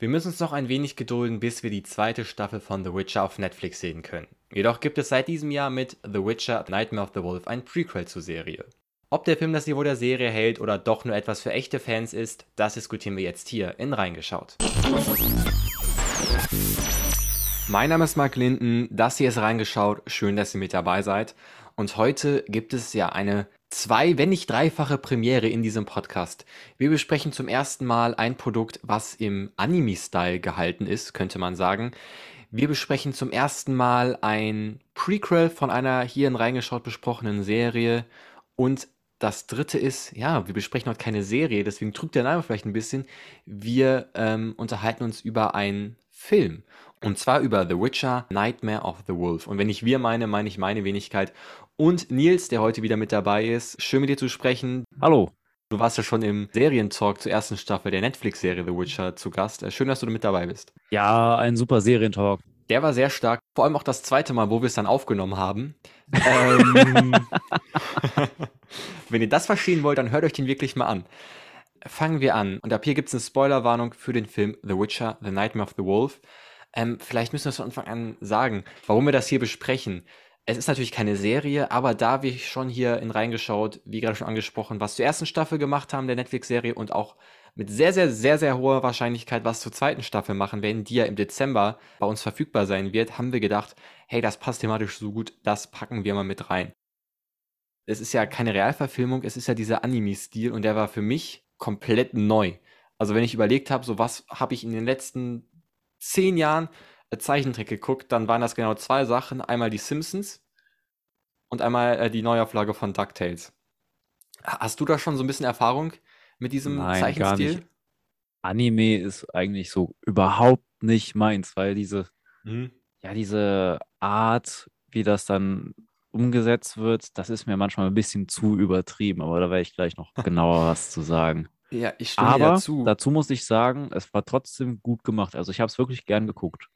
Wir müssen uns noch ein wenig gedulden, bis wir die zweite Staffel von The Witcher auf Netflix sehen können. Jedoch gibt es seit diesem Jahr mit The Witcher Nightmare of the Wolf ein Prequel zur Serie. Ob der Film das Niveau der Serie hält oder doch nur etwas für echte Fans ist, das diskutieren wir jetzt hier in Reingeschaut. Mein Name ist Mark Linden, das hier ist Reingeschaut, schön, dass ihr mit dabei seid. Und heute gibt es ja eine zwei, wenn nicht dreifache Premiere in diesem Podcast. Wir besprechen zum ersten Mal ein Produkt, was im Anime-Style gehalten ist, könnte man sagen. Wir besprechen zum ersten Mal ein Prequel von einer hier in reingeschaut besprochenen Serie. Und das dritte ist, ja, wir besprechen heute keine Serie, deswegen trügt der Name vielleicht ein bisschen. Wir ähm, unterhalten uns über einen Film. Und zwar über The Witcher Nightmare of the Wolf. Und wenn ich wir meine, meine ich meine Wenigkeit und Nils, der heute wieder mit dabei ist. Schön mit dir zu sprechen. Hallo. Du warst ja schon im Serientalk zur ersten Staffel der Netflix-Serie The Witcher zu Gast. Schön, dass du mit dabei bist. Ja, ein super Serientalk. Der war sehr stark. Vor allem auch das zweite Mal, wo wir es dann aufgenommen haben. ähm, wenn ihr das verstehen wollt, dann hört euch den wirklich mal an. Fangen wir an. Und ab hier gibt es eine Spoilerwarnung für den Film The Witcher, The Nightmare of the Wolf. Ähm, vielleicht müssen wir es von Anfang an sagen, warum wir das hier besprechen. Es ist natürlich keine Serie, aber da wir schon hier in reingeschaut, wie gerade schon angesprochen, was zur ersten Staffel gemacht haben der Netflix-Serie und auch mit sehr, sehr, sehr, sehr hoher Wahrscheinlichkeit was zur zweiten Staffel machen werden, die ja im Dezember bei uns verfügbar sein wird, haben wir gedacht, hey, das passt thematisch so gut, das packen wir mal mit rein. Es ist ja keine Realverfilmung, es ist ja dieser Anime-Stil und der war für mich komplett neu. Also wenn ich überlegt habe, so was habe ich in den letzten zehn Jahren Zeichentrick geguckt, dann waren das genau zwei Sachen. Einmal die Simpsons und einmal äh, die Neuauflage von DuckTales. Hast du da schon so ein bisschen Erfahrung mit diesem Nein, Zeichenstil? Gar nicht. Anime ist eigentlich so überhaupt nicht meins, weil diese, mhm. ja, diese Art, wie das dann umgesetzt wird, das ist mir manchmal ein bisschen zu übertrieben, aber da werde ich gleich noch genauer was zu sagen. Ja, ich stimme aber dazu. dazu muss ich sagen, es war trotzdem gut gemacht. Also ich habe es wirklich gern geguckt.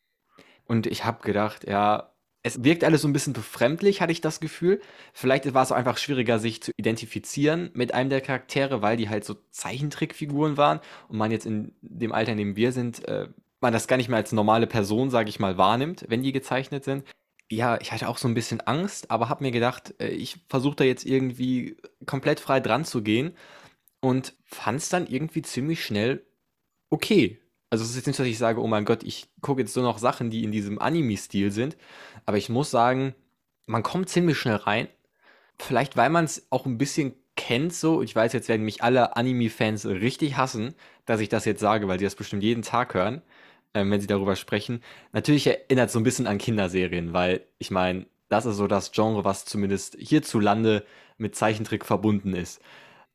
Und ich habe gedacht, ja, es wirkt alles so ein bisschen befremdlich, hatte ich das Gefühl. Vielleicht war es auch einfach schwieriger, sich zu identifizieren mit einem der Charaktere, weil die halt so Zeichentrickfiguren waren und man jetzt in dem Alter, in dem wir sind, äh, man das gar nicht mehr als normale Person, sage ich mal, wahrnimmt, wenn die gezeichnet sind. Ja, ich hatte auch so ein bisschen Angst, aber habe mir gedacht, äh, ich versuche da jetzt irgendwie komplett frei dran zu gehen und fand es dann irgendwie ziemlich schnell okay. Also es ist jetzt nicht, dass ich sage, oh mein Gott, ich gucke jetzt nur noch Sachen, die in diesem Anime-Stil sind. Aber ich muss sagen, man kommt ziemlich schnell rein. Vielleicht, weil man es auch ein bisschen kennt so. Ich weiß, jetzt werden mich alle Anime-Fans richtig hassen, dass ich das jetzt sage, weil sie das bestimmt jeden Tag hören, ähm, wenn sie darüber sprechen. Natürlich erinnert es so ein bisschen an Kinderserien, weil ich meine, das ist so das Genre, was zumindest hierzulande mit Zeichentrick verbunden ist.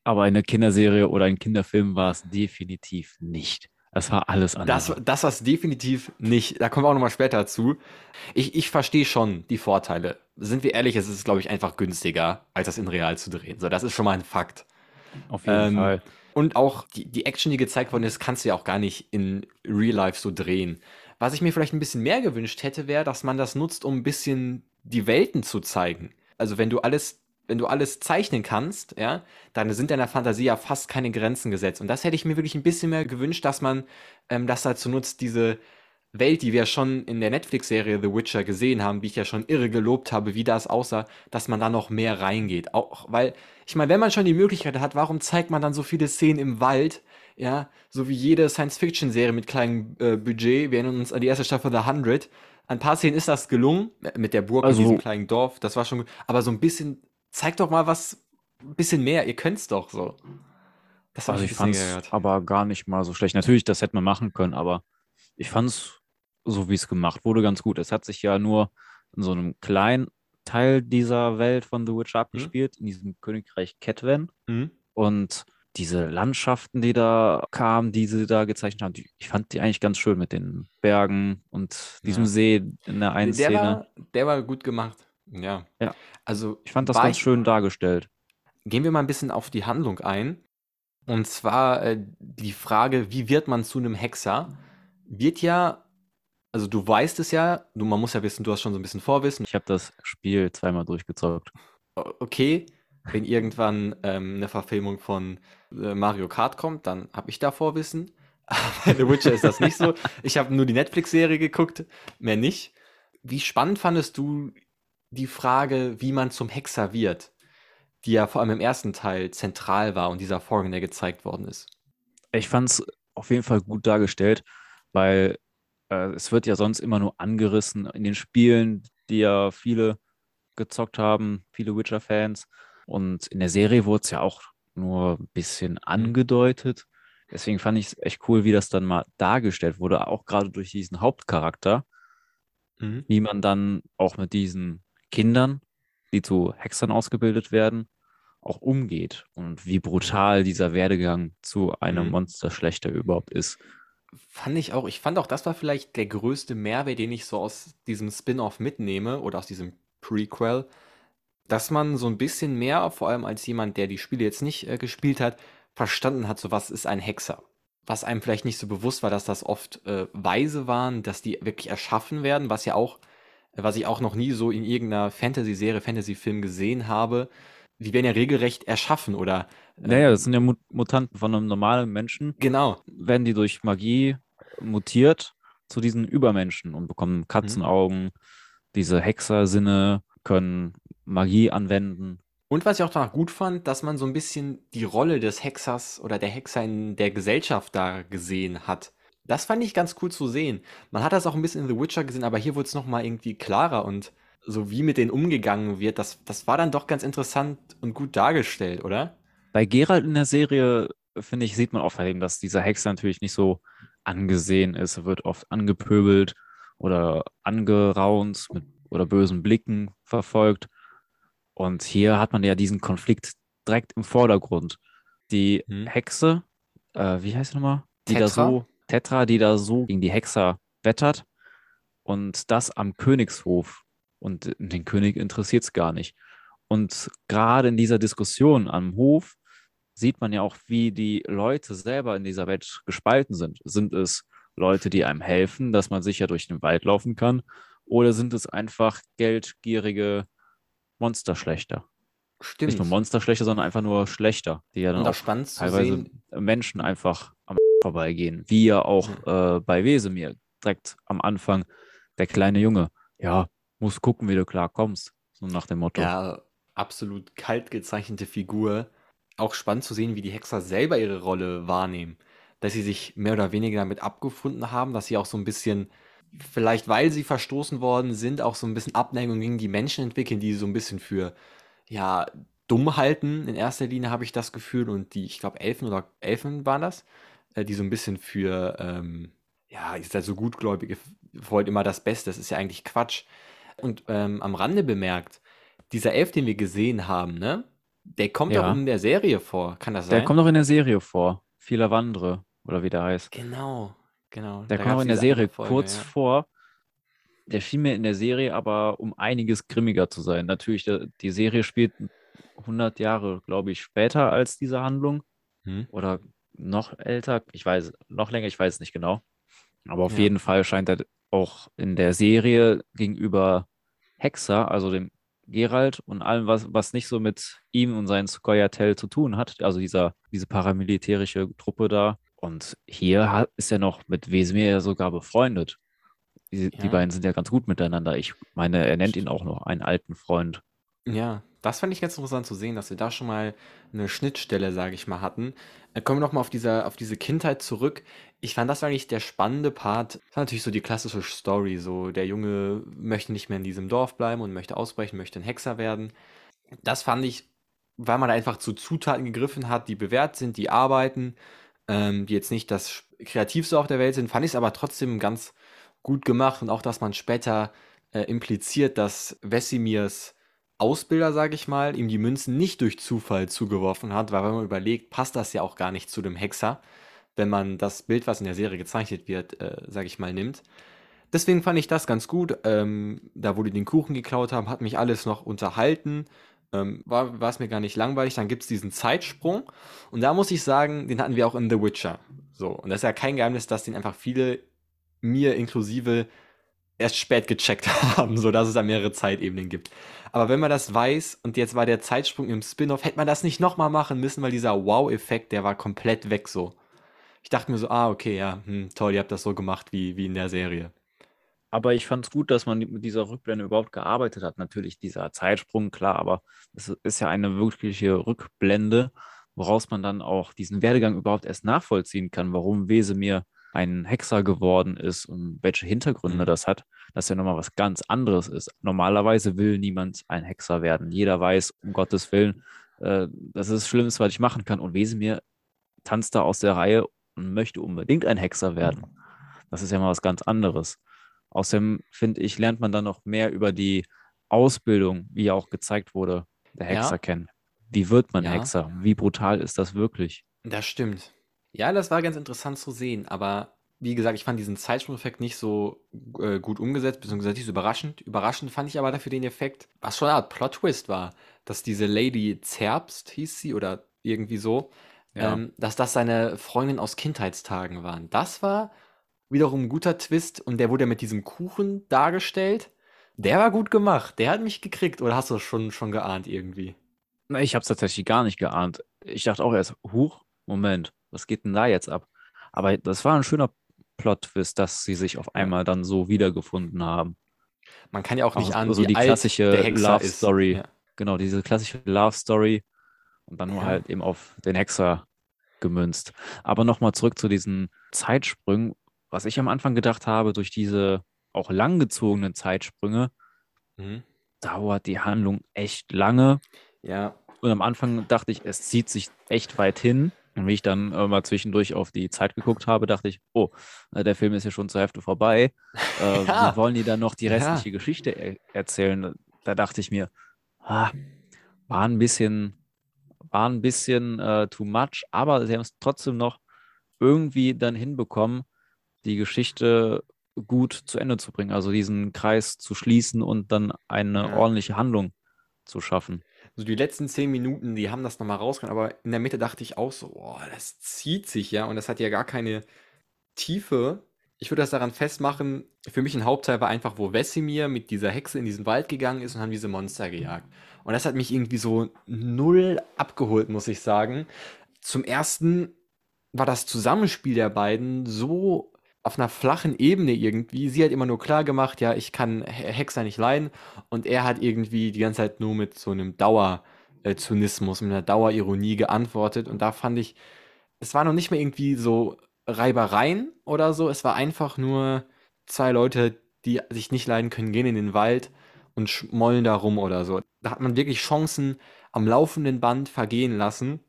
Aber eine Kinderserie oder ein Kinderfilm war es definitiv nicht. Das war alles anders. Das, das war es definitiv nicht. Da kommen wir auch nochmal später zu. Ich, ich verstehe schon die Vorteile. Sind wir ehrlich, es ist, glaube ich, einfach günstiger, als das in real zu drehen. So, das ist schon mal ein Fakt. Auf jeden ähm, Fall. Und auch die, die Action, die gezeigt worden ist, kannst du ja auch gar nicht in Real Life so drehen. Was ich mir vielleicht ein bisschen mehr gewünscht hätte, wäre, dass man das nutzt, um ein bisschen die Welten zu zeigen. Also wenn du alles wenn du alles zeichnen kannst, ja, dann sind deiner Fantasie ja fast keine Grenzen gesetzt. Und das hätte ich mir wirklich ein bisschen mehr gewünscht, dass man ähm, das dazu nutzt, diese Welt, die wir schon in der Netflix-Serie The Witcher gesehen haben, wie ich ja schon irre gelobt habe, wie das aussah, dass man da noch mehr reingeht. Auch weil, ich meine, wenn man schon die Möglichkeit hat, warum zeigt man dann so viele Szenen im Wald? Ja, so wie jede Science-Fiction-Serie mit kleinem äh, Budget. Wir erinnern uns an die erste Staffel The Hundred. An ein paar Szenen ist das gelungen, mit der Burg also, in diesem kleinen Dorf, das war schon gut. Aber so ein bisschen zeigt doch mal was, ein bisschen mehr, ihr könnt's doch so. Das war also ich fand's gehört. aber gar nicht mal so schlecht. Natürlich, das hätte man machen können, aber ich fand's, so wie es gemacht wurde, ganz gut. Es hat sich ja nur in so einem kleinen Teil dieser Welt von The Witcher mhm. abgespielt, mhm. in diesem Königreich Ketwen. Mhm. Und diese Landschaften, die da kamen, die sie da gezeichnet haben, die, ich fand die eigentlich ganz schön mit den Bergen und diesem ja. See in der einen der Szene. War, der war gut gemacht. Ja. Ja. Also ich fand das ganz schön dargestellt. Gehen wir mal ein bisschen auf die Handlung ein. Und zwar äh, die Frage, wie wird man zu einem Hexer? Wird ja, also du weißt es ja, du, man muss ja wissen, du hast schon so ein bisschen Vorwissen. Ich habe das Spiel zweimal durchgezockt. Okay, wenn irgendwann ähm, eine Verfilmung von äh, Mario Kart kommt, dann habe ich da Vorwissen. Bei The Witcher ist das nicht so. Ich habe nur die Netflix-Serie geguckt, mehr nicht. Wie spannend fandest du die Frage, wie man zum Hexer wird, die ja vor allem im ersten Teil zentral war und dieser Vorgang, der gezeigt worden ist? Ich fand es auf jeden Fall gut dargestellt, weil äh, es wird ja sonst immer nur angerissen in den Spielen, die ja viele gezockt haben, viele Witcher-Fans. Und in der Serie wurde es ja auch nur ein bisschen angedeutet. Deswegen fand ich es echt cool, wie das dann mal dargestellt wurde, auch gerade durch diesen Hauptcharakter, mhm. wie man dann auch mit diesen Kindern, die zu Hexern ausgebildet werden, auch umgeht und wie brutal dieser Werdegang zu einem mhm. Monsterschlechter überhaupt ist. Fand ich auch. Ich fand auch, das war vielleicht der größte Mehrwert, den ich so aus diesem Spin-off mitnehme oder aus diesem Prequel, dass man so ein bisschen mehr, vor allem als jemand, der die Spiele jetzt nicht äh, gespielt hat, verstanden hat, so was ist ein Hexer. Was einem vielleicht nicht so bewusst war, dass das oft äh, Weise waren, dass die wirklich erschaffen werden, was ja auch, was ich auch noch nie so in irgendeiner Fantasy-Serie, Fantasy-Film gesehen habe. Die werden ja regelrecht erschaffen oder. Äh, naja, das sind ja Mutanten von einem normalen Menschen. Genau. Werden die durch Magie mutiert zu diesen Übermenschen und bekommen. Katzenaugen, mhm. diese Hexersinne, können Magie anwenden. Und was ich auch danach gut fand, dass man so ein bisschen die Rolle des Hexers oder der Hexer in der Gesellschaft da gesehen hat. Das fand ich ganz cool zu sehen. Man hat das auch ein bisschen in The Witcher gesehen, aber hier wurde es nochmal irgendwie klarer und so wie mit denen umgegangen wird, das, das war dann doch ganz interessant und gut dargestellt, oder? Bei Geralt in der Serie, finde ich, sieht man oft eben, dass dieser Hexer natürlich nicht so angesehen ist. Er wird oft angepöbelt oder angeraunt mit, oder bösen Blicken verfolgt. Und hier hat man ja diesen Konflikt direkt im Vordergrund. Die hm. Hexe, äh, wie heißt sie nochmal? Die Tetra? da so, Tetra, die da so gegen die Hexer wettert. Und das am Königshof. Und den König interessiert es gar nicht. Und gerade in dieser Diskussion am Hof sieht man ja auch, wie die Leute selber in dieser Welt gespalten sind. Sind es Leute, die einem helfen, dass man sicher durch den Wald laufen kann? Oder sind es einfach geldgierige Monsterschlechter. Stimmt. Nicht nur Monsterschlechter, sondern einfach nur schlechter, die ja dann auch teilweise Menschen einfach vorbeigehen. Wie ja auch äh, bei Wesemir direkt am Anfang der kleine Junge. Ja, muss gucken, wie du klarkommst. So nach dem Motto. Ja, absolut kalt gezeichnete Figur. Auch spannend zu sehen, wie die Hexer selber ihre Rolle wahrnehmen. Dass sie sich mehr oder weniger damit abgefunden haben, dass sie auch so ein bisschen vielleicht weil sie verstoßen worden sind, auch so ein bisschen Abneigung gegen die Menschen entwickeln, die so ein bisschen für, ja, dumm halten. In erster Linie habe ich das Gefühl und die, ich glaube, Elfen oder Elfen waren das, äh, die so ein bisschen für, ähm, ja, ist halt so gutgläubige, wollt immer das Beste, das ist ja eigentlich Quatsch. Und ähm, am Rande bemerkt, dieser Elf, den wir gesehen haben, ne, der kommt ja. auch in der Serie vor, kann das sein? Der kommt auch in der Serie vor. Vieler Wandre, oder wie der heißt. Genau. Genau. Der kommt auch in der Serie Folge, kurz ja. vor. Der schien mir in der Serie aber um einiges grimmiger zu sein. Natürlich, die Serie spielt 100 Jahre, glaube ich, später als diese Handlung. Hm. Oder noch älter. Ich weiß, noch länger, ich weiß es nicht genau. Aber auf ja. jeden Fall scheint er auch in der Serie gegenüber Hexer, also dem Gerald und allem, was, was nicht so mit ihm und seinen Skoyatel zu tun hat, also dieser, diese paramilitärische Truppe da, und hier ist er noch mit Wesemir ja sogar befreundet. Die, ja. die, beiden sind ja ganz gut miteinander. Ich meine, er nennt ihn auch noch einen alten Freund. Ja, das fand ich ganz interessant zu sehen, dass wir da schon mal eine Schnittstelle, sage ich mal, hatten. Dann kommen wir nochmal auf, auf diese Kindheit zurück. Ich fand das eigentlich der spannende Part. Das war natürlich so die klassische Story. So, der Junge möchte nicht mehr in diesem Dorf bleiben und möchte ausbrechen, möchte ein Hexer werden. Das fand ich, weil man einfach zu Zutaten gegriffen hat, die bewährt sind, die arbeiten ähm, die jetzt nicht das kreativste auf der Welt sind, fand ich es aber trotzdem ganz gut gemacht und auch, dass man später äh, impliziert, dass Vesimirs Ausbilder, sage ich mal, ihm die Münzen nicht durch Zufall zugeworfen hat, weil wenn man überlegt, passt das ja auch gar nicht zu dem Hexer, wenn man das Bild, was in der Serie gezeichnet wird, äh, sage ich mal, nimmt. Deswegen fand ich das ganz gut. Ähm, da, wo die den Kuchen geklaut haben, hat mich alles noch unterhalten ähm, war es mir gar nicht langweilig. Dann gibt es diesen Zeitsprung. Und da muss ich sagen, den hatten wir auch in The Witcher. So, und das ist ja kein Geheimnis, dass den einfach viele, mir inklusive, erst spät gecheckt haben, sodass es da mehrere Zeitebenen gibt. Aber wenn man das weiß und jetzt war der Zeitsprung im Spin-off, hätte man das nicht nochmal machen müssen, weil dieser Wow-Effekt, der war komplett weg so. Ich dachte mir so, ah, okay, ja, hm, toll, ihr habt das so gemacht wie, wie in der Serie. Aber ich fand es gut, dass man mit dieser Rückblende überhaupt gearbeitet hat. Natürlich dieser Zeitsprung, klar, aber es ist ja eine wirkliche Rückblende, woraus man dann auch diesen Werdegang überhaupt erst nachvollziehen kann, warum Wesemir ein Hexer geworden ist und welche Hintergründe mhm. das hat, dass ja nochmal was ganz anderes ist. Normalerweise will niemand ein Hexer werden. Jeder weiß, um Gottes Willen, äh, das ist das Schlimmste, was ich machen kann. Und Wesemir tanzt da aus der Reihe und möchte unbedingt ein Hexer werden. Das ist ja mal was ganz anderes. Außerdem, finde ich, lernt man dann noch mehr über die Ausbildung, wie ja auch gezeigt wurde, der Hexer ja. kennen. Wie wird man ja. Hexer? Wie brutal ist das wirklich? Das stimmt. Ja, das war ganz interessant zu sehen, aber wie gesagt, ich fand diesen Zeitsprung-Effekt nicht so äh, gut umgesetzt, beziehungsweise nicht so überraschend. Überraschend fand ich aber dafür den Effekt, was schon eine Art Plot-Twist war, dass diese Lady Zerbst, hieß sie, oder irgendwie so, ja. ähm, dass das seine Freundin aus Kindheitstagen waren. Das war wiederum ein guter Twist und der wurde mit diesem Kuchen dargestellt. Der war gut gemacht, der hat mich gekriegt, oder hast du das schon, schon geahnt irgendwie? Ich habe es tatsächlich gar nicht geahnt. Ich dachte auch erst, huch, Moment, was geht denn da jetzt ab? Aber das war ein schöner Plot-Twist, dass sie sich auf einmal dann so wiedergefunden haben. Man kann ja auch nicht also, ahnen, so die klassische Love-Story. Ja. Genau, diese klassische Love-Story und dann nur ja. halt eben auf den Hexer gemünzt. Aber nochmal zurück zu diesen Zeitsprüngen. Was ich am Anfang gedacht habe, durch diese auch langgezogenen Zeitsprünge, mhm. dauert die Handlung echt lange. Ja. Und am Anfang dachte ich, es zieht sich echt weit hin. Und wie ich dann äh, mal zwischendurch auf die Zeit geguckt habe, dachte ich, oh, äh, der Film ist ja schon zur Hälfte vorbei. Äh, ja. Wie wollen die dann noch die restliche ja. Geschichte er erzählen? Da dachte ich mir, ah, war ein bisschen, war ein bisschen äh, too much, aber sie haben es trotzdem noch irgendwie dann hinbekommen, die Geschichte gut zu Ende zu bringen, also diesen Kreis zu schließen und dann eine ja. ordentliche Handlung zu schaffen so die letzten zehn Minuten, die haben das nochmal rausgekommen, aber in der Mitte dachte ich auch so, boah, das zieht sich ja und das hat ja gar keine Tiefe. Ich würde das daran festmachen, für mich ein Hauptteil war einfach, wo Vesemir mit dieser Hexe in diesen Wald gegangen ist und haben diese Monster gejagt. Und das hat mich irgendwie so null abgeholt, muss ich sagen. Zum ersten war das Zusammenspiel der beiden so auf einer flachen Ebene irgendwie. Sie hat immer nur klar gemacht, ja, ich kann Hexer nicht leiden. Und er hat irgendwie die ganze Zeit nur mit so einem Dauerzynismus, mit einer Dauerironie geantwortet. Und da fand ich, es war noch nicht mehr irgendwie so Reibereien oder so. Es war einfach nur zwei Leute, die sich nicht leiden können, gehen in den Wald und schmollen da rum oder so. Da hat man wirklich Chancen am laufenden Band vergehen lassen.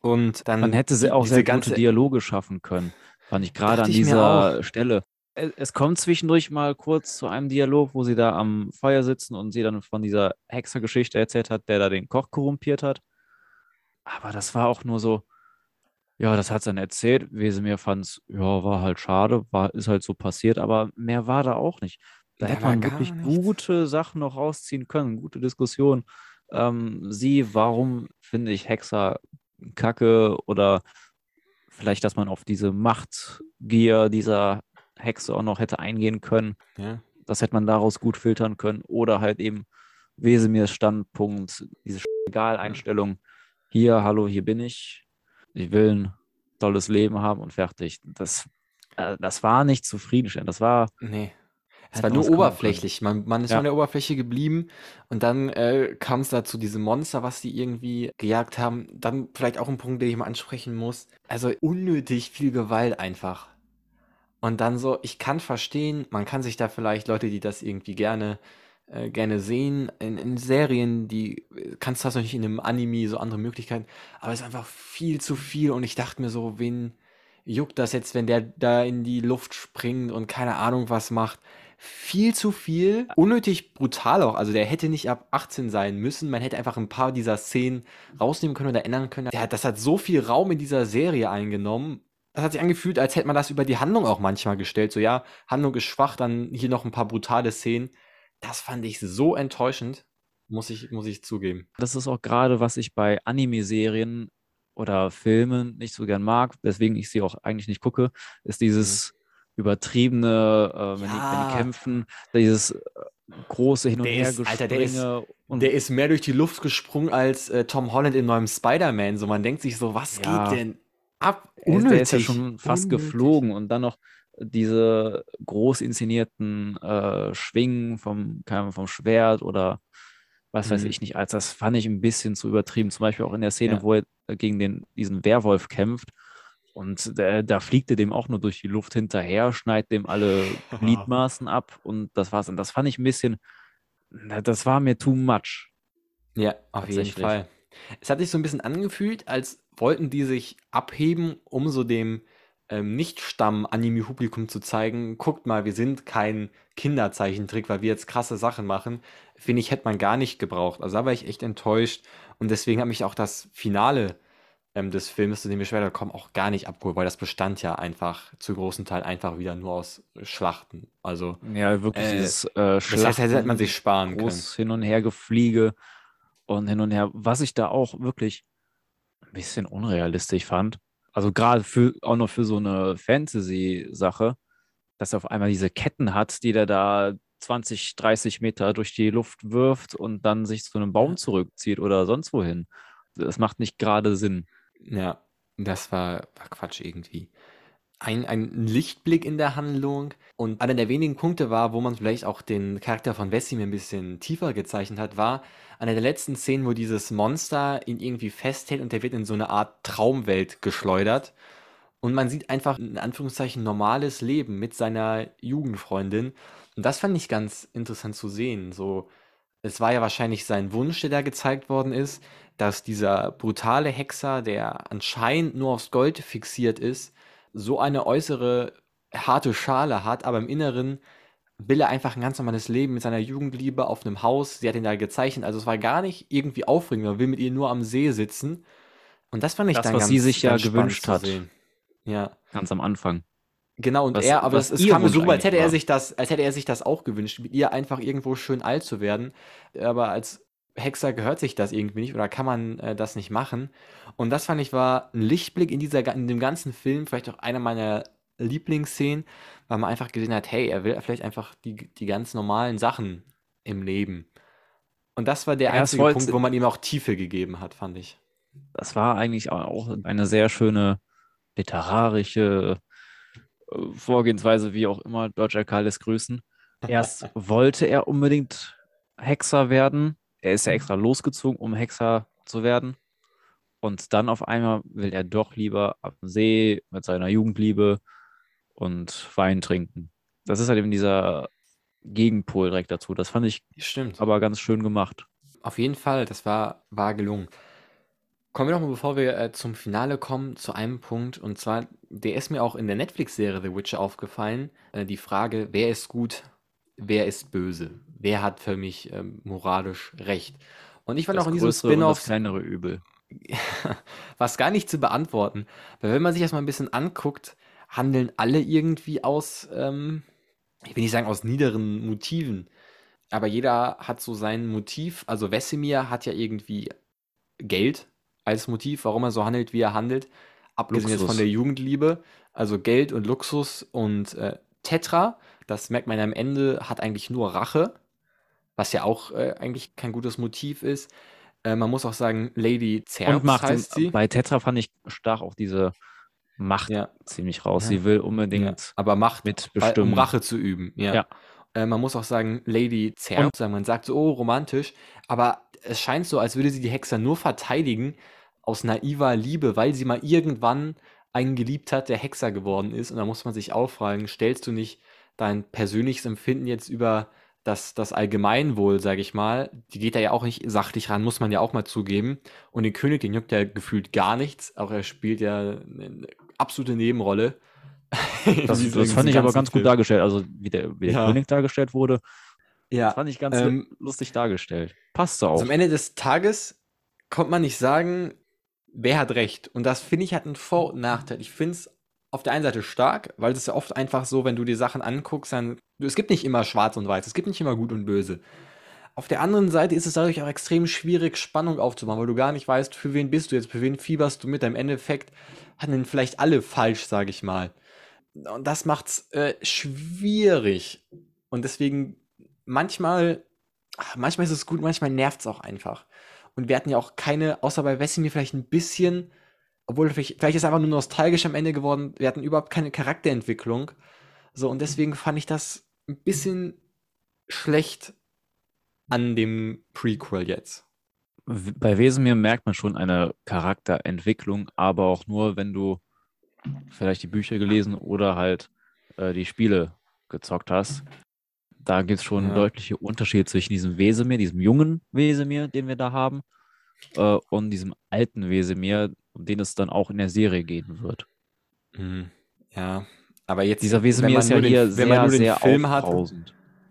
Und dann. Man hätte sie auch sehr gute Dialoge schaffen können. Fand ich gerade an dieser Stelle. Es kommt zwischendurch mal kurz zu einem Dialog, wo sie da am Feuer sitzen und sie dann von dieser Hexergeschichte erzählt hat, der da den Koch korrumpiert hat. Aber das war auch nur so, ja, das hat sie dann erzählt. Wesemir fand es, ja, war halt schade, war, ist halt so passiert, aber mehr war da auch nicht. Da hätte man wirklich nichts. gute Sachen noch rausziehen können, gute Diskussionen. Ähm, sie, warum finde ich Hexer kacke oder vielleicht, dass man auf diese Machtgier dieser Hexe auch noch hätte eingehen können. Ja. Das hätte man daraus gut filtern können. Oder halt eben Wesemirs Standpunkt, diese Egal-Einstellung. Hier, hallo, hier bin ich. Ich will ein tolles Leben haben und fertig. Das, äh, das war nicht zufriedenstellend. Das war. Nee. Es war nur oberflächlich. Man, man ist ja. an der Oberfläche geblieben und dann äh, kam es da zu diesem Monster, was die irgendwie gejagt haben. Dann vielleicht auch ein Punkt, den ich mal ansprechen muss. Also unnötig viel Gewalt einfach. Und dann so, ich kann verstehen, man kann sich da vielleicht Leute, die das irgendwie gerne äh, gerne sehen, in, in Serien, die kannst du das natürlich in einem Anime, so andere Möglichkeiten, aber es ist einfach viel zu viel und ich dachte mir so, wen juckt das jetzt, wenn der da in die Luft springt und keine Ahnung was macht viel zu viel, unnötig brutal auch. Also der hätte nicht ab 18 sein müssen. Man hätte einfach ein paar dieser Szenen rausnehmen können oder ändern können. Der, das hat so viel Raum in dieser Serie eingenommen. Das hat sich angefühlt, als hätte man das über die Handlung auch manchmal gestellt. So, ja, Handlung ist schwach, dann hier noch ein paar brutale Szenen. Das fand ich so enttäuschend, muss ich, muss ich zugeben. Das ist auch gerade, was ich bei Anime-Serien oder Filmen nicht so gern mag, weswegen ich sie auch eigentlich nicht gucke, ist dieses mhm übertriebene, äh, wenn, ja. die, wenn, die, kämpfen, dieses äh, große Hin- und Hergespringe. Alter, der ist, der ist mehr durch die Luft gesprungen als äh, Tom Holland im neuen Spider-Man. So, man denkt sich so, was ja. geht denn ab unnötig. Der ist ja schon fast unnötig. geflogen und dann noch diese groß inszenierten äh, Schwingen vom, vom Schwert oder was weiß mhm. ich nicht, als das fand ich ein bisschen zu übertrieben. Zum Beispiel auch in der Szene, ja. wo er gegen den, diesen Werwolf kämpft und der, da fliegt er dem auch nur durch die Luft hinterher, schneidet dem alle Gliedmaßen ab und das war's. Und das fand ich ein bisschen, das war mir too much. Ja, auf jeden Fall. Es hat sich so ein bisschen angefühlt, als wollten die sich abheben, um so dem ähm, Nicht-Stamm-Anime-Publikum zu zeigen, guckt mal, wir sind kein Kinderzeichentrick, weil wir jetzt krasse Sachen machen. Finde ich, hätte man gar nicht gebraucht. Also da war ich echt enttäuscht. Und deswegen hat mich auch das Finale ähm, des Films, zu dem wir später kommen, auch gar nicht abgeholt, weil das bestand ja einfach zu großen Teil einfach wieder nur aus Schlachten. Also ja, wirklich äh, dieses äh, Schlachten. Das heißt, hätte man sich sparen groß können. hin und her gefliege und hin und her. Was ich da auch wirklich ein bisschen unrealistisch fand, also gerade für auch noch für so eine Fantasy-Sache, dass er auf einmal diese Ketten hat, die der da 20, 30 Meter durch die Luft wirft und dann sich zu einem Baum zurückzieht oder sonst wohin. Das macht nicht gerade Sinn. Ja, das war, war Quatsch irgendwie. Ein, ein Lichtblick in der Handlung und einer der wenigen Punkte war, wo man vielleicht auch den Charakter von Vesim ein bisschen tiefer gezeichnet hat, war einer der letzten Szenen, wo dieses Monster ihn irgendwie festhält und der wird in so eine Art Traumwelt geschleudert. Und man sieht einfach in Anführungszeichen normales Leben mit seiner Jugendfreundin. Und das fand ich ganz interessant zu sehen. So, es war ja wahrscheinlich sein Wunsch, der da gezeigt worden ist, dass dieser brutale Hexer, der anscheinend nur aufs Gold fixiert ist, so eine äußere harte Schale hat, aber im Inneren will er einfach ein ganz normales Leben mit seiner Jugendliebe auf einem Haus. Sie hat ihn da gezeichnet. Also es war gar nicht irgendwie aufregend. Man will mit ihr nur am See sitzen. Und das fand ich das, dann was ganz, sie sich ja gewünscht hat. Ja. Ganz am Anfang. Genau, und was, er, aber es, es kam mir so als hätte er sich das, als hätte er sich das auch gewünscht, mit ihr einfach irgendwo schön alt zu werden. Aber als Hexer gehört sich das irgendwie nicht oder kann man äh, das nicht machen. Und das fand ich war ein Lichtblick in dieser in dem ganzen Film, vielleicht auch einer meiner Lieblingsszenen, weil man einfach gesehen hat, hey, er will vielleicht einfach die, die ganz normalen Sachen im Leben. Und das war der ja, einzige Punkt, wo man ihm auch Tiefe gegeben hat, fand ich. Das war eigentlich auch eine sehr schöne literarische Vorgehensweise, wie auch immer Deutscher Karl lässt grüßen. Erst wollte er unbedingt Hexer werden. Er ist ja extra losgezogen, um Hexer zu werden. Und dann auf einmal will er doch lieber am See mit seiner Jugendliebe und Wein trinken. Das ist halt eben dieser Gegenpol direkt dazu. Das fand ich Stimmt. aber ganz schön gemacht. Auf jeden Fall, das war, war gelungen. Kommen wir noch mal, bevor wir äh, zum Finale kommen, zu einem Punkt. Und zwar, der ist mir auch in der Netflix-Serie The Witcher aufgefallen. Äh, die Frage, wer ist gut, wer ist böse? Wer hat für mich äh, moralisch recht? Und ich fand auch in diesem Spin-off. Das kleinere Übel. was gar nicht zu beantworten. Weil wenn man sich das mal ein bisschen anguckt, handeln alle irgendwie aus, ähm, ich will nicht sagen aus niederen Motiven, aber jeder hat so sein Motiv. Also Wesemir hat ja irgendwie Geld als Motiv, warum er so handelt, wie er handelt. Abgesehen Luxus. jetzt von der Jugendliebe, also Geld und Luxus und äh, Tetra, das merkt man am Ende, hat eigentlich nur Rache, was ja auch äh, eigentlich kein gutes Motiv ist. Äh, man muss auch sagen, Lady Zerbs heißt sie. Bei Tetra fand ich stark auch diese Macht ja. ziemlich raus. Ja. Sie will unbedingt ja. aber Macht mitbestimmen. Um Rache zu üben. Ja. Äh, man muss auch sagen, Lady Zerbs, man sagt so, oh, romantisch, aber es scheint so, als würde sie die Hexer nur verteidigen aus naiver Liebe, weil sie mal irgendwann einen geliebt hat, der Hexer geworden ist. Und da muss man sich auch fragen, stellst du nicht dein persönliches Empfinden jetzt über das, das Allgemeinwohl, sage ich mal, die geht da ja auch nicht sachlich ran, muss man ja auch mal zugeben. Und den König, den juckt ja gefühlt gar nichts. Auch er spielt ja eine absolute Nebenrolle. Das, das fand ich aber ganz Film. gut dargestellt. Also, wie der, wie der ja. König dargestellt wurde, ja. das fand ich ganz ähm, lustig dargestellt. Passt auch. Am Ende des Tages kommt man nicht sagen, wer hat recht. Und das finde ich hat einen Vor- und Nachteil. Ich finde es auf der einen Seite stark, weil es ist ja oft einfach so, wenn du dir Sachen anguckst, dann es gibt nicht immer schwarz und weiß, es gibt nicht immer gut und böse. Auf der anderen Seite ist es dadurch auch extrem schwierig, Spannung aufzubauen, weil du gar nicht weißt, für wen bist du jetzt, für wen fieberst du mit. Im Endeffekt handeln vielleicht alle falsch, sage ich mal. Und das macht's äh, schwierig. Und deswegen manchmal, manchmal ist es gut, manchmal nervt es auch einfach. Und wir hatten ja auch keine, außer bei Wesimir vielleicht ein bisschen obwohl vielleicht, vielleicht ist es einfach nur nostalgisch am Ende geworden. Wir hatten überhaupt keine Charakterentwicklung. So, und deswegen fand ich das ein bisschen schlecht an dem Prequel jetzt. Bei Wesemir merkt man schon eine Charakterentwicklung, aber auch nur, wenn du vielleicht die Bücher gelesen oder halt äh, die Spiele gezockt hast. Da gibt es schon ja. einen deutlichen Unterschied zwischen diesem Wesemir, diesem jungen Wesemir, den wir da haben, äh, und diesem alten Wesemir, um den es dann auch in der Serie gehen wird. Mhm. Ja, aber jetzt. Dieser Wesemir ist ja hier den, sehr, wenn man nur den sehr Film hat,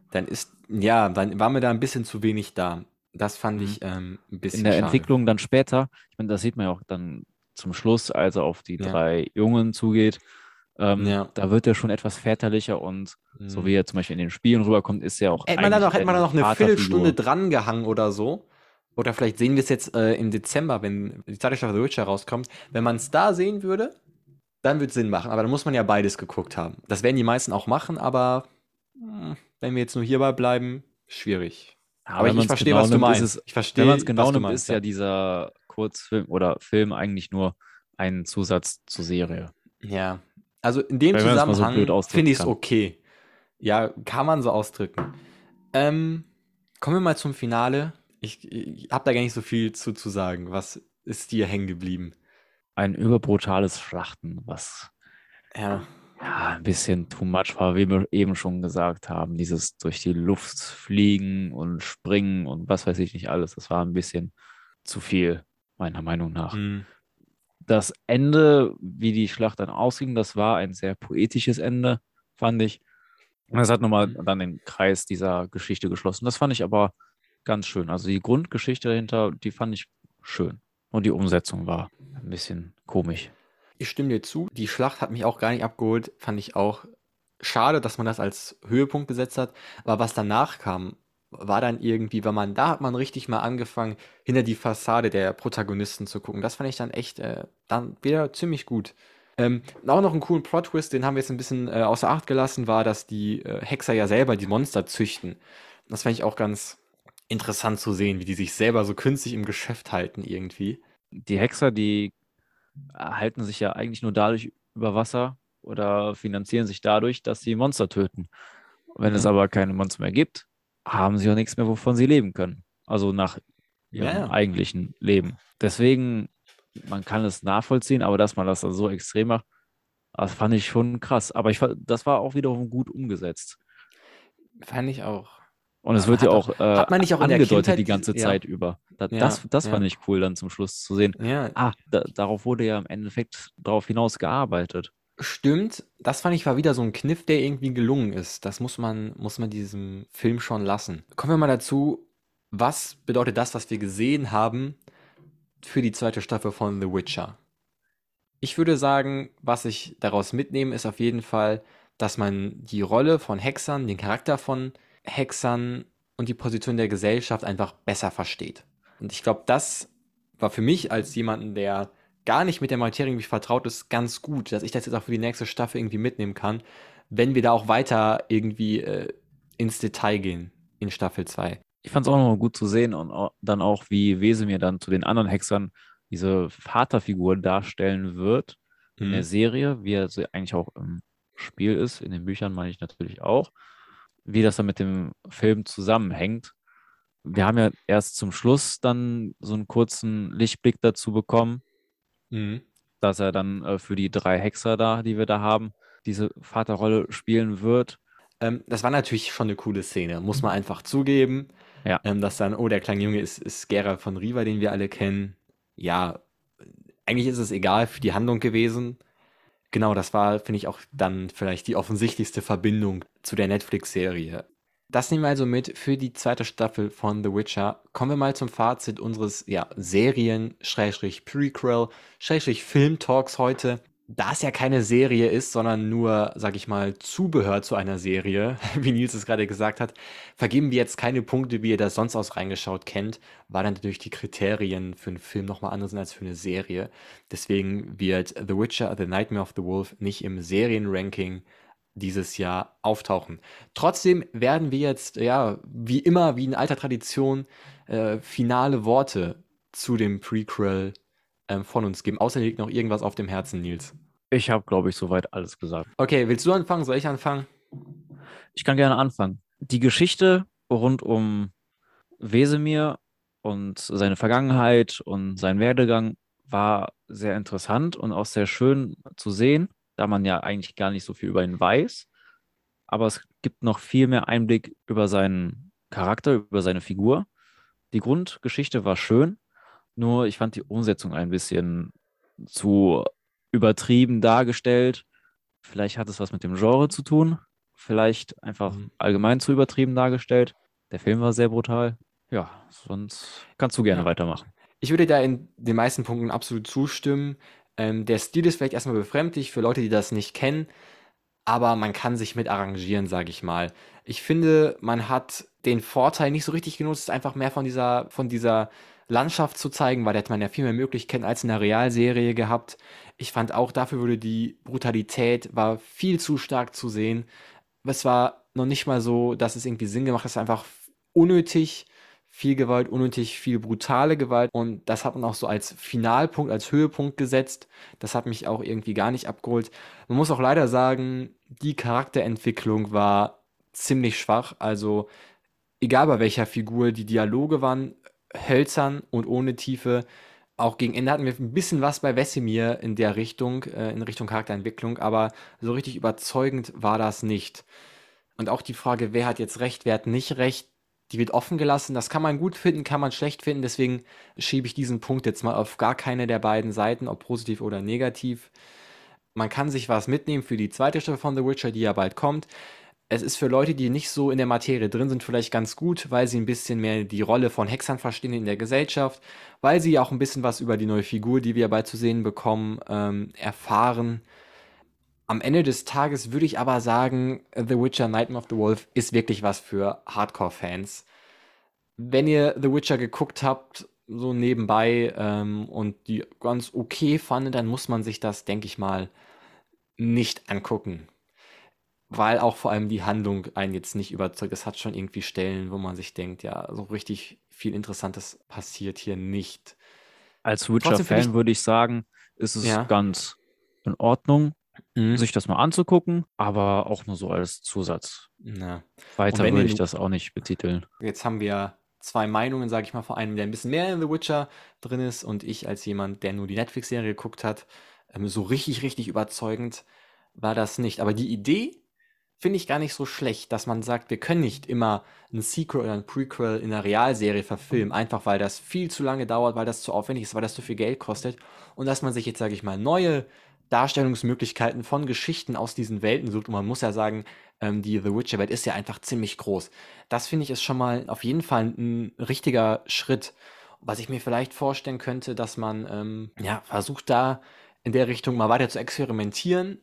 dann ist, ja, dann war mir da ein bisschen zu wenig da. Das fand mhm. ich ähm, ein bisschen. In der schade. Entwicklung dann später, ich meine, das sieht man ja auch dann zum Schluss, als er auf die ja. drei Jungen zugeht. Ähm, ja. Da wird er schon etwas väterlicher und mhm. so wie er zum Beispiel in den Spielen rüberkommt, ist er auch. Hätte man da noch, hätte man da noch eine Viertelstunde dran gehangen oder so? Oder vielleicht sehen wir es jetzt äh, im Dezember, wenn die zweite Staffel The Witcher rauskommt. Wenn man es da sehen würde, dann würde es Sinn machen. Aber dann muss man ja beides geguckt haben. Das werden die meisten auch machen, aber mh, hm, wenn wir jetzt nur hierbei bleiben, schwierig. Aber, aber ich verstehe, genau was du meinst. Es, ich verstehe, wenn man es genau nimmt, ist ja dieser Kurzfilm oder Film eigentlich nur ein Zusatz zur Serie. Ja, also in dem Zusammenhang so finde ich es okay. Ja, kann man so ausdrücken. Ähm, kommen wir mal zum Finale. Ich, ich habe da gar nicht so viel zu, zu sagen. Was ist dir hängen geblieben? Ein überbrutales Schlachten, was ja. ja ein bisschen too much war, wie wir eben schon gesagt haben. Dieses durch die Luft fliegen und springen und was weiß ich nicht alles. Das war ein bisschen zu viel, meiner Meinung nach. Mhm das Ende, wie die Schlacht dann ausging, das war ein sehr poetisches Ende, fand ich. Und das hat nochmal mhm. dann den Kreis dieser Geschichte geschlossen. Das fand ich aber ganz schön. Also die Grundgeschichte dahinter, die fand ich schön. Und die Umsetzung war ein bisschen komisch. Ich stimme dir zu. Die Schlacht hat mich auch gar nicht abgeholt. Fand ich auch schade, dass man das als Höhepunkt gesetzt hat. Aber was danach kam, war dann irgendwie, weil man, da hat man richtig mal angefangen, hinter die Fassade der Protagonisten zu gucken. Das fand ich dann echt äh, dann wieder ziemlich gut. Ähm, auch noch einen coolen Plot-Twist, den haben wir jetzt ein bisschen äh, außer Acht gelassen, war, dass die äh, Hexer ja selber die Monster züchten. Das fand ich auch ganz interessant zu sehen, wie die sich selber so künstlich im Geschäft halten irgendwie. Die Hexer, die halten sich ja eigentlich nur dadurch über Wasser oder finanzieren sich dadurch, dass sie Monster töten. Wenn es mhm. aber keine Monster mehr gibt, haben sie auch nichts mehr, wovon sie leben können. Also nach ihrem ja. eigentlichen Leben. Deswegen, man kann es nachvollziehen, aber dass man das dann so extrem macht, das fand ich schon krass. Aber ich, das war auch wiederum gut umgesetzt. Fand ich auch. Und es wird ja auch, äh, hat man nicht auch angedeutet die ganze Zeit ja. über. Da, ja, das das ja. fand ich cool, dann zum Schluss zu sehen. Ah, da, darauf wurde ja im Endeffekt darauf hinaus gearbeitet. Stimmt, das fand ich war wieder so ein Kniff, der irgendwie gelungen ist. Das muss man, muss man diesem Film schon lassen. Kommen wir mal dazu, was bedeutet das, was wir gesehen haben, für die zweite Staffel von The Witcher? Ich würde sagen, was ich daraus mitnehme, ist auf jeden Fall, dass man die Rolle von Hexern, den Charakter von Hexern und die Position der Gesellschaft einfach besser versteht. Und ich glaube, das war für mich als jemanden, der gar nicht mit der Materie irgendwie vertraut ist, ganz gut, dass ich das jetzt auch für die nächste Staffel irgendwie mitnehmen kann, wenn wir da auch weiter irgendwie äh, ins Detail gehen in Staffel 2. Ich fand es auch noch gut zu sehen und dann auch, wie Wesemir dann zu den anderen Hexern diese Vaterfigur darstellen wird mhm. in der mhm. Serie, wie er eigentlich auch im Spiel ist, in den Büchern meine ich natürlich auch, wie das dann mit dem Film zusammenhängt. Wir haben ja erst zum Schluss dann so einen kurzen Lichtblick dazu bekommen, Mhm. Dass er dann äh, für die drei Hexer da, die wir da haben, diese Vaterrolle spielen wird. Ähm, das war natürlich schon eine coole Szene, muss man einfach zugeben. Ja. Ähm, dass dann, oh, der kleine Junge ist, ist Geralt von Riva, den wir alle kennen. Ja, eigentlich ist es egal für die Handlung gewesen. Genau, das war, finde ich, auch dann vielleicht die offensichtlichste Verbindung zu der Netflix-Serie. Das nehmen wir also mit für die zweite Staffel von The Witcher. Kommen wir mal zum Fazit unseres ja, Serien, Prequel, Film-Talks heute. Da es ja keine Serie ist, sondern nur, sag ich mal, Zubehör zu einer Serie, wie Nils es gerade gesagt hat, vergeben wir jetzt keine Punkte, wie ihr das sonst aus reingeschaut kennt, weil dann natürlich die Kriterien für einen Film nochmal andere sind als für eine Serie. Deswegen wird The Witcher, The Nightmare of the Wolf nicht im Serienranking dieses Jahr auftauchen. Trotzdem werden wir jetzt, ja, wie immer, wie in alter Tradition, äh, finale Worte zu dem Prequel ähm, von uns geben. Außer liegt noch irgendwas auf dem Herzen, Nils. Ich habe, glaube ich, soweit alles gesagt. Okay, willst du anfangen? Soll ich anfangen? Ich kann gerne anfangen. Die Geschichte rund um Wesemir und seine Vergangenheit und sein Werdegang war sehr interessant und auch sehr schön zu sehen, da man ja eigentlich gar nicht so viel über ihn weiß. Aber es gibt noch viel mehr Einblick über seinen Charakter, über seine Figur. Die Grundgeschichte war schön, nur ich fand die Umsetzung ein bisschen zu übertrieben dargestellt. Vielleicht hat es was mit dem Genre zu tun, vielleicht einfach mhm. allgemein zu übertrieben dargestellt. Der Film war sehr brutal. Ja, sonst kannst du gerne ja. weitermachen. Ich würde da in den meisten Punkten absolut zustimmen. Ähm, der Stil ist vielleicht erstmal befremdlich für Leute, die das nicht kennen, aber man kann sich mit arrangieren, sage ich mal. Ich finde, man hat den Vorteil nicht so richtig genutzt, einfach mehr von dieser, von dieser Landschaft zu zeigen, weil da hätte man ja viel mehr Möglichkeiten als in der Realserie gehabt. Ich fand auch, dafür wurde die Brutalität war viel zu stark zu sehen. Es war noch nicht mal so, dass es irgendwie Sinn gemacht hat, es ist einfach unnötig viel Gewalt, unnötig viel brutale Gewalt. Und das hat man auch so als Finalpunkt, als Höhepunkt gesetzt. Das hat mich auch irgendwie gar nicht abgeholt. Man muss auch leider sagen, die Charakterentwicklung war ziemlich schwach. Also egal bei welcher Figur, die Dialoge waren hölzern und ohne Tiefe. Auch gegen Ende hatten wir ein bisschen was bei Wesemir in der Richtung, äh, in Richtung Charakterentwicklung, aber so richtig überzeugend war das nicht. Und auch die Frage, wer hat jetzt recht, wer hat nicht recht, die wird offen gelassen. Das kann man gut finden, kann man schlecht finden. Deswegen schiebe ich diesen Punkt jetzt mal auf gar keine der beiden Seiten, ob positiv oder negativ. Man kann sich was mitnehmen für die zweite Staffel von The Witcher, die ja bald kommt. Es ist für Leute, die nicht so in der Materie drin sind, vielleicht ganz gut, weil sie ein bisschen mehr die Rolle von Hexern verstehen in der Gesellschaft, weil sie auch ein bisschen was über die neue Figur, die wir bald zu sehen bekommen, ähm, erfahren. Am Ende des Tages würde ich aber sagen, The Witcher Nightmare of the Wolf ist wirklich was für Hardcore-Fans. Wenn ihr The Witcher geguckt habt, so nebenbei ähm, und die ganz okay fandet, dann muss man sich das, denke ich mal, nicht angucken. Weil auch vor allem die Handlung einen jetzt nicht überzeugt. Es hat schon irgendwie Stellen, wo man sich denkt, ja, so richtig viel Interessantes passiert hier nicht. Als Witcher-Fan würde ich sagen, ist es ja. ganz in Ordnung mhm. sich das mal anzugucken, aber auch nur so als Zusatz. Na. Weiter würde ich das auch nicht betiteln. Jetzt haben wir zwei Meinungen, sage ich mal, vor einem, der ein bisschen mehr in The Witcher drin ist und ich als jemand, der nur die Netflix-Serie geguckt hat, ähm, so richtig, richtig überzeugend war das nicht. Aber die Idee finde ich gar nicht so schlecht, dass man sagt, wir können nicht immer ein Sequel oder ein Prequel in einer Realserie verfilmen, einfach weil das viel zu lange dauert, weil das zu aufwendig ist, weil das zu viel Geld kostet und dass man sich jetzt, sage ich mal, neue Darstellungsmöglichkeiten von Geschichten aus diesen Welten sucht. Und man muss ja sagen, ähm, die The Witcher-Welt ist ja einfach ziemlich groß. Das finde ich ist schon mal auf jeden Fall ein richtiger Schritt. Was ich mir vielleicht vorstellen könnte, dass man ähm, ja, versucht da in der Richtung mal weiter zu experimentieren.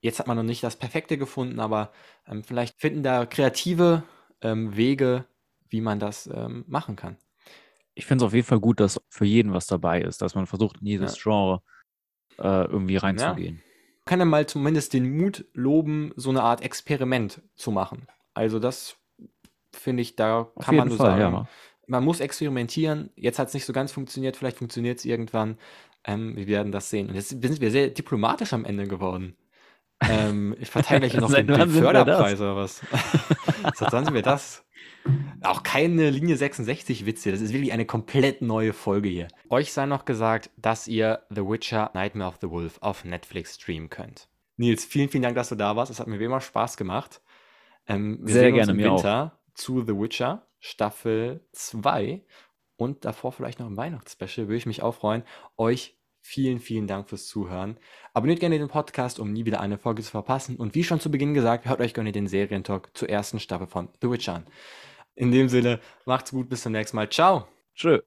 Jetzt hat man noch nicht das Perfekte gefunden, aber ähm, vielleicht finden da kreative ähm, Wege, wie man das ähm, machen kann. Ich finde es auf jeden Fall gut, dass für jeden was dabei ist, dass man versucht, in jedes ja. Genre äh, irgendwie reinzugehen. Ja. Kann er mal zumindest den Mut loben, so eine Art Experiment zu machen. Also das finde ich, da Auf kann man nur Fall, sagen, ja. man muss experimentieren. Jetzt hat es nicht so ganz funktioniert, vielleicht funktioniert es irgendwann. Ähm, wir werden das sehen. Und jetzt sind wir sehr diplomatisch am Ende geworden. Ähm, ich verteile gleich noch den, den Förderpreis oder was. Seit wann sind wir das? Auch keine Linie 66 Witze. Das ist wirklich eine komplett neue Folge hier. Euch sei noch gesagt, dass ihr The Witcher Nightmare of the Wolf auf Netflix streamen könnt. Nils, vielen, vielen Dank, dass du da warst. Es hat mir wie immer Spaß gemacht. Ähm, wir Sehr sehen gerne, uns im Winter auch. zu The Witcher Staffel 2 und davor vielleicht noch im Weihnachtsspecial. Würde ich mich auch freuen. Euch vielen, vielen Dank fürs Zuhören. Abonniert gerne den Podcast, um nie wieder eine Folge zu verpassen. Und wie schon zu Beginn gesagt, hört euch gerne den Serientalk zur ersten Staffel von The Witcher an. In dem Sinne, macht's gut, bis zum nächsten Mal. Ciao. Tschö.